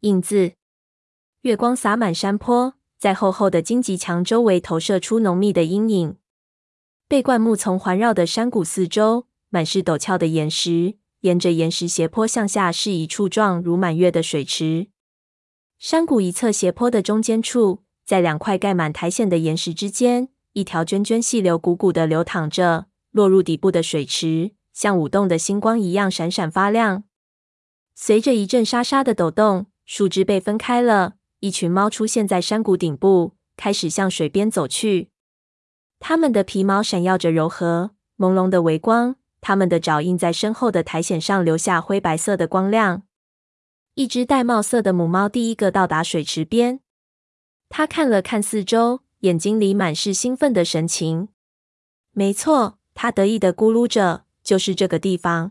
影子。月光洒满山坡，在厚厚的荆棘墙周围投射出浓密的阴影。被灌木丛环绕的山谷四周，满是陡峭的岩石，沿着岩石斜坡向下是一处状如满月的水池。山谷一侧斜坡的中间处，在两块盖满苔藓的岩石之间，一条涓涓细流汩汩地流淌着，落入底部的水池，像舞动的星光一样闪闪发亮。随着一阵沙沙的抖动，树枝被分开了。一群猫出现在山谷顶部，开始向水边走去。它们的皮毛闪耀着柔和、朦胧的微光，它们的爪印在身后的苔藓上留下灰白色的光亮。一只玳瑁色的母猫第一个到达水池边，它看了看四周，眼睛里满是兴奋的神情。没错，它得意地咕噜着：“就是这个地方。”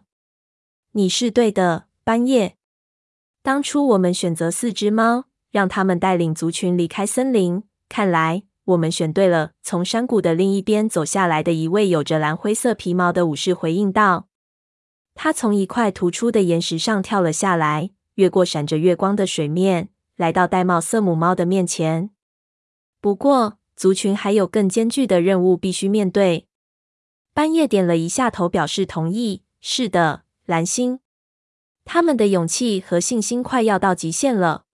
你是对的，斑叶。当初我们选择四只猫。让他们带领族群离开森林。看来我们选对了。从山谷的另一边走下来的一位有着蓝灰色皮毛的武士回应道：“他从一块突出的岩石上跳了下来，越过闪着月光的水面，来到玳瑁色母猫的面前。不过，族群还有更艰巨的任务必须面对。”斑叶点了一下头，表示同意：“是的，蓝星。他们的勇气和信心快要到极限了。”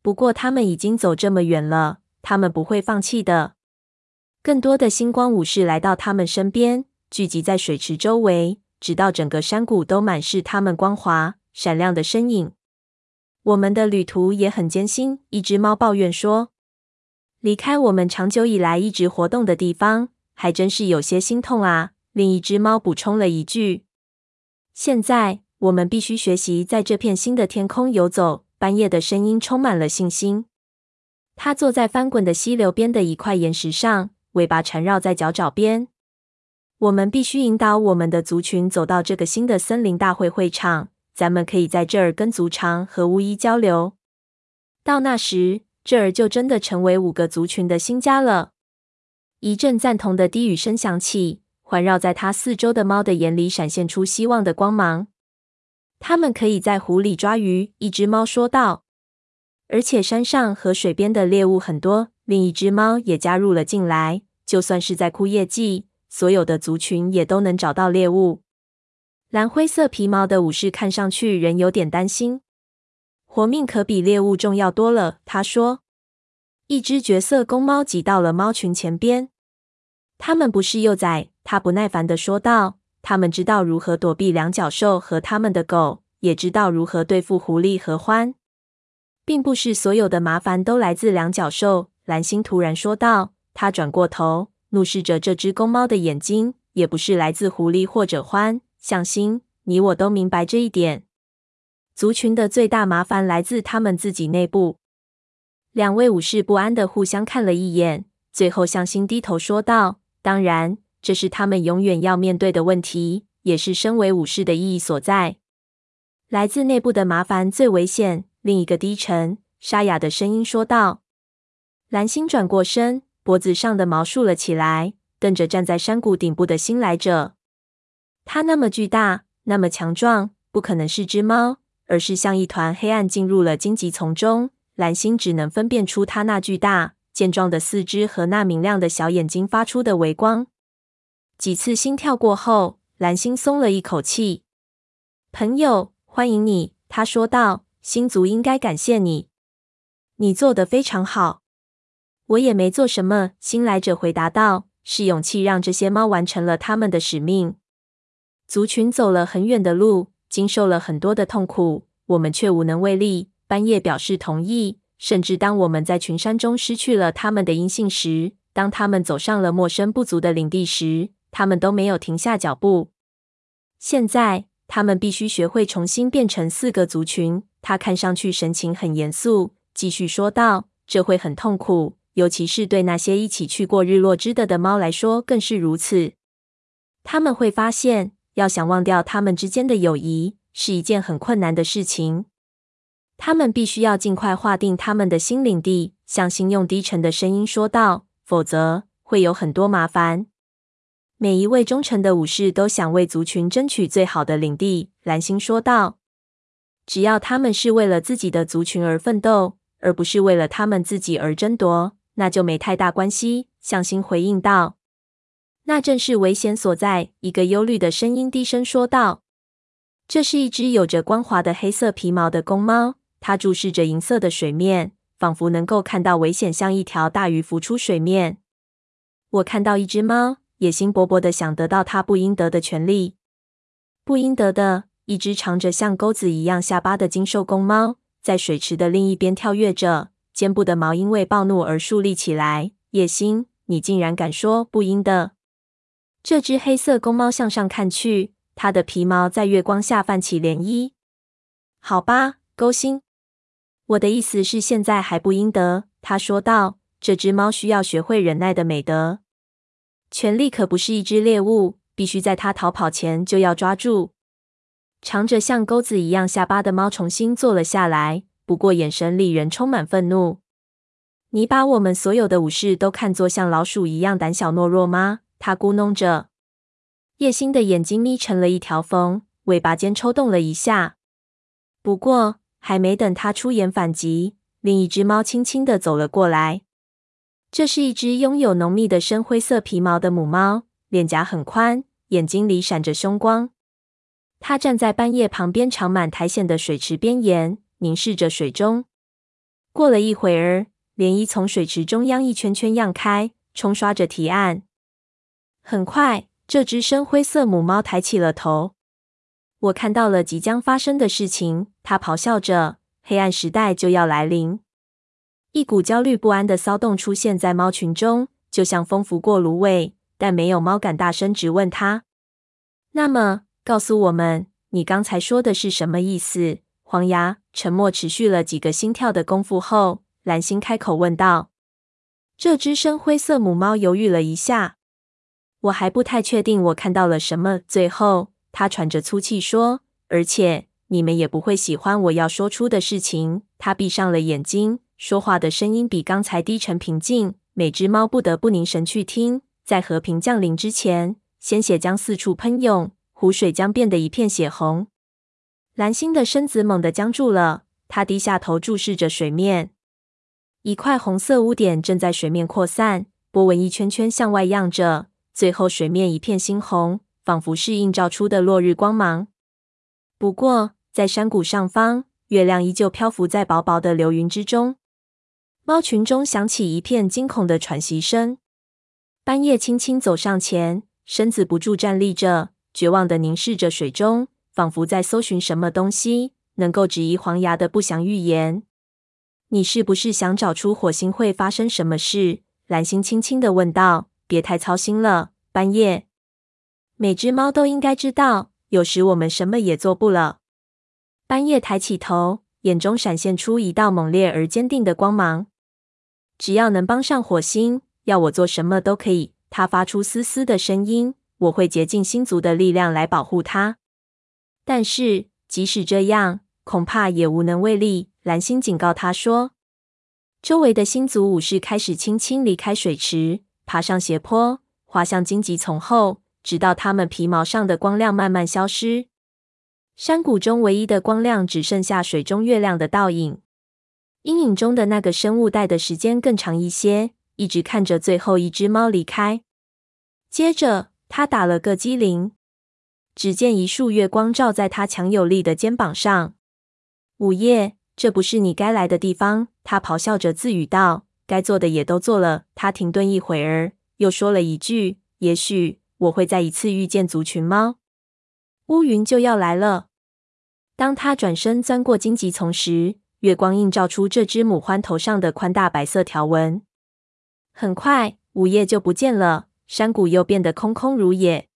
不过，他们已经走这么远了，他们不会放弃的。更多的星光武士来到他们身边，聚集在水池周围，直到整个山谷都满是他们光滑闪亮的身影。我们的旅途也很艰辛，一只猫抱怨说：“离开我们长久以来一直活动的地方，还真是有些心痛啊。”另一只猫补充了一句：“现在我们必须学习在这片新的天空游走。”半夜的声音充满了信心。他坐在翻滚的溪流边的一块岩石上，尾巴缠绕在脚爪边。我们必须引导我们的族群走到这个新的森林大会会场。咱们可以在这儿跟族长和巫医交流。到那时，这儿就真的成为五个族群的新家了。一阵赞同的低语声响起，环绕在他四周的猫的眼里闪现出希望的光芒。他们可以在湖里抓鱼，一只猫说道。而且山上和水边的猎物很多。另一只猫也加入了进来。就算是在枯叶季，所有的族群也都能找到猎物。蓝灰色皮毛的武士看上去仍有点担心。活命可比猎物重要多了，他说。一只绝色公猫挤到了猫群前边。他们不是幼崽，他不耐烦地说道。他们知道如何躲避两脚兽和他们的狗，也知道如何对付狐狸和獾。并不是所有的麻烦都来自两脚兽，蓝星突然说道。他转过头，怒视着这只公猫的眼睛。也不是来自狐狸或者獾。向心，你我都明白这一点。族群的最大麻烦来自他们自己内部。两位武士不安地互相看了一眼，最后向心低头说道：“当然。”这是他们永远要面对的问题，也是身为武士的意义所在。来自内部的麻烦最危险。另一个低沉沙哑的声音说道。蓝星转过身，脖子上的毛竖了起来，瞪着站在山谷顶部的新来者。他那么巨大，那么强壮，不可能是只猫，而是像一团黑暗进入了荆棘丛中。蓝星只能分辨出他那巨大健壮的四肢和那明亮的小眼睛发出的微光。几次心跳过后，蓝星松了一口气。朋友，欢迎你，他说道。星族应该感谢你，你做的非常好。我也没做什么，新来者回答道。是勇气让这些猫完成了他们的使命。族群走了很远的路，经受了很多的痛苦，我们却无能为力。斑叶表示同意。甚至当我们在群山中失去了他们的音信时，当他们走上了陌生不足的领地时，他们都没有停下脚步。现在，他们必须学会重新变成四个族群。他看上去神情很严肃，继续说道：“这会很痛苦，尤其是对那些一起去过日落之的的猫来说更是如此。他们会发现，要想忘掉他们之间的友谊是一件很困难的事情。他们必须要尽快划定他们的新领地。”向心用低沉的声音说道：“否则会有很多麻烦。”每一位忠诚的武士都想为族群争取最好的领地，蓝星说道。只要他们是为了自己的族群而奋斗，而不是为了他们自己而争夺，那就没太大关系。向心回应道：“那正是危险所在。”一个忧虑的声音低声说道：“这是一只有着光滑的黑色皮毛的公猫，它注视着银色的水面，仿佛能够看到危险像一条大鱼浮出水面。我看到一只猫，野心勃勃的想得到它不应得的权利，不应得的。”一只长着像钩子一样下巴的精瘦公猫，在水池的另一边跳跃着，肩部的毛因为暴怒而竖立起来。野心，你竟然敢说不应的！这只黑色公猫向上看去，它的皮毛在月光下泛起涟漪。好吧，勾心，我的意思是现在还不应得。他说道：“这只猫需要学会忍耐的美德。权力可不是一只猎物，必须在它逃跑前就要抓住。”长着像钩子一样下巴的猫重新坐了下来，不过眼神里仍充满愤怒。你把我们所有的武士都看作像老鼠一样胆小懦弱吗？他咕哝着。叶星的眼睛眯成了一条缝，尾巴尖抽动了一下。不过还没等他出言反击，另一只猫轻轻地走了过来。这是一只拥有浓密的深灰色皮毛的母猫，脸颊很宽，眼睛里闪着凶光。它站在半夜旁边长满苔藓的水池边沿，凝视着水中。过了一会儿，涟漪从水池中央一圈圈漾开，冲刷着堤岸。很快，这只深灰色母猫抬起了头。我看到了即将发生的事情，它咆哮着：“黑暗时代就要来临！”一股焦虑不安的骚动出现在猫群中，就像风拂过芦苇，但没有猫敢大声质问它。那么，告诉我们，你刚才说的是什么意思？黄牙沉默持续了几个心跳的功夫后，蓝星开口问道。这只深灰色母猫犹豫了一下，我还不太确定我看到了什么。最后，他喘着粗气说：“而且你们也不会喜欢我要说出的事情。”他闭上了眼睛，说话的声音比刚才低沉平静。每只猫不得不凝神去听，在和平降临之前，鲜血将四处喷涌。湖水将变得一片血红，蓝星的身子猛地僵住了。他低下头注视着水面，一块红色污点正在水面扩散，波纹一圈圈向外漾着，最后水面一片猩红，仿佛是映照出的落日光芒。不过，在山谷上方，月亮依旧漂浮在薄薄的流云之中。猫群中响起一片惊恐的喘息声。斑叶轻轻走上前，身子不住站立着。绝望地凝视着水中，仿佛在搜寻什么东西，能够质疑黄牙的不祥预言。你是不是想找出火星会发生什么事？蓝星轻轻地问道。别太操心了，斑夜。每只猫都应该知道，有时我们什么也做不了。斑夜抬起头，眼中闪现出一道猛烈而坚定的光芒。只要能帮上火星，要我做什么都可以。他发出嘶嘶的声音。我会竭尽星族的力量来保护它，但是即使这样，恐怕也无能为力。蓝星警告他说：“周围的星族武士开始轻轻离开水池，爬上斜坡，滑向荆棘丛后，直到他们皮毛上的光亮慢慢消失。山谷中唯一的光亮只剩下水中月亮的倒影。阴影中的那个生物待的时间更长一些，一直看着最后一只猫离开。接着。”他打了个激灵，只见一束月光照在他强有力的肩膀上。午夜，这不是你该来的地方。他咆哮着自语道：“该做的也都做了。”他停顿一会儿，又说了一句：“也许我会再一次遇见族群猫。”乌云就要来了。当他转身钻过荆棘丛时，月光映照出这只母獾头上的宽大白色条纹。很快，午夜就不见了。山谷又变得空空如也。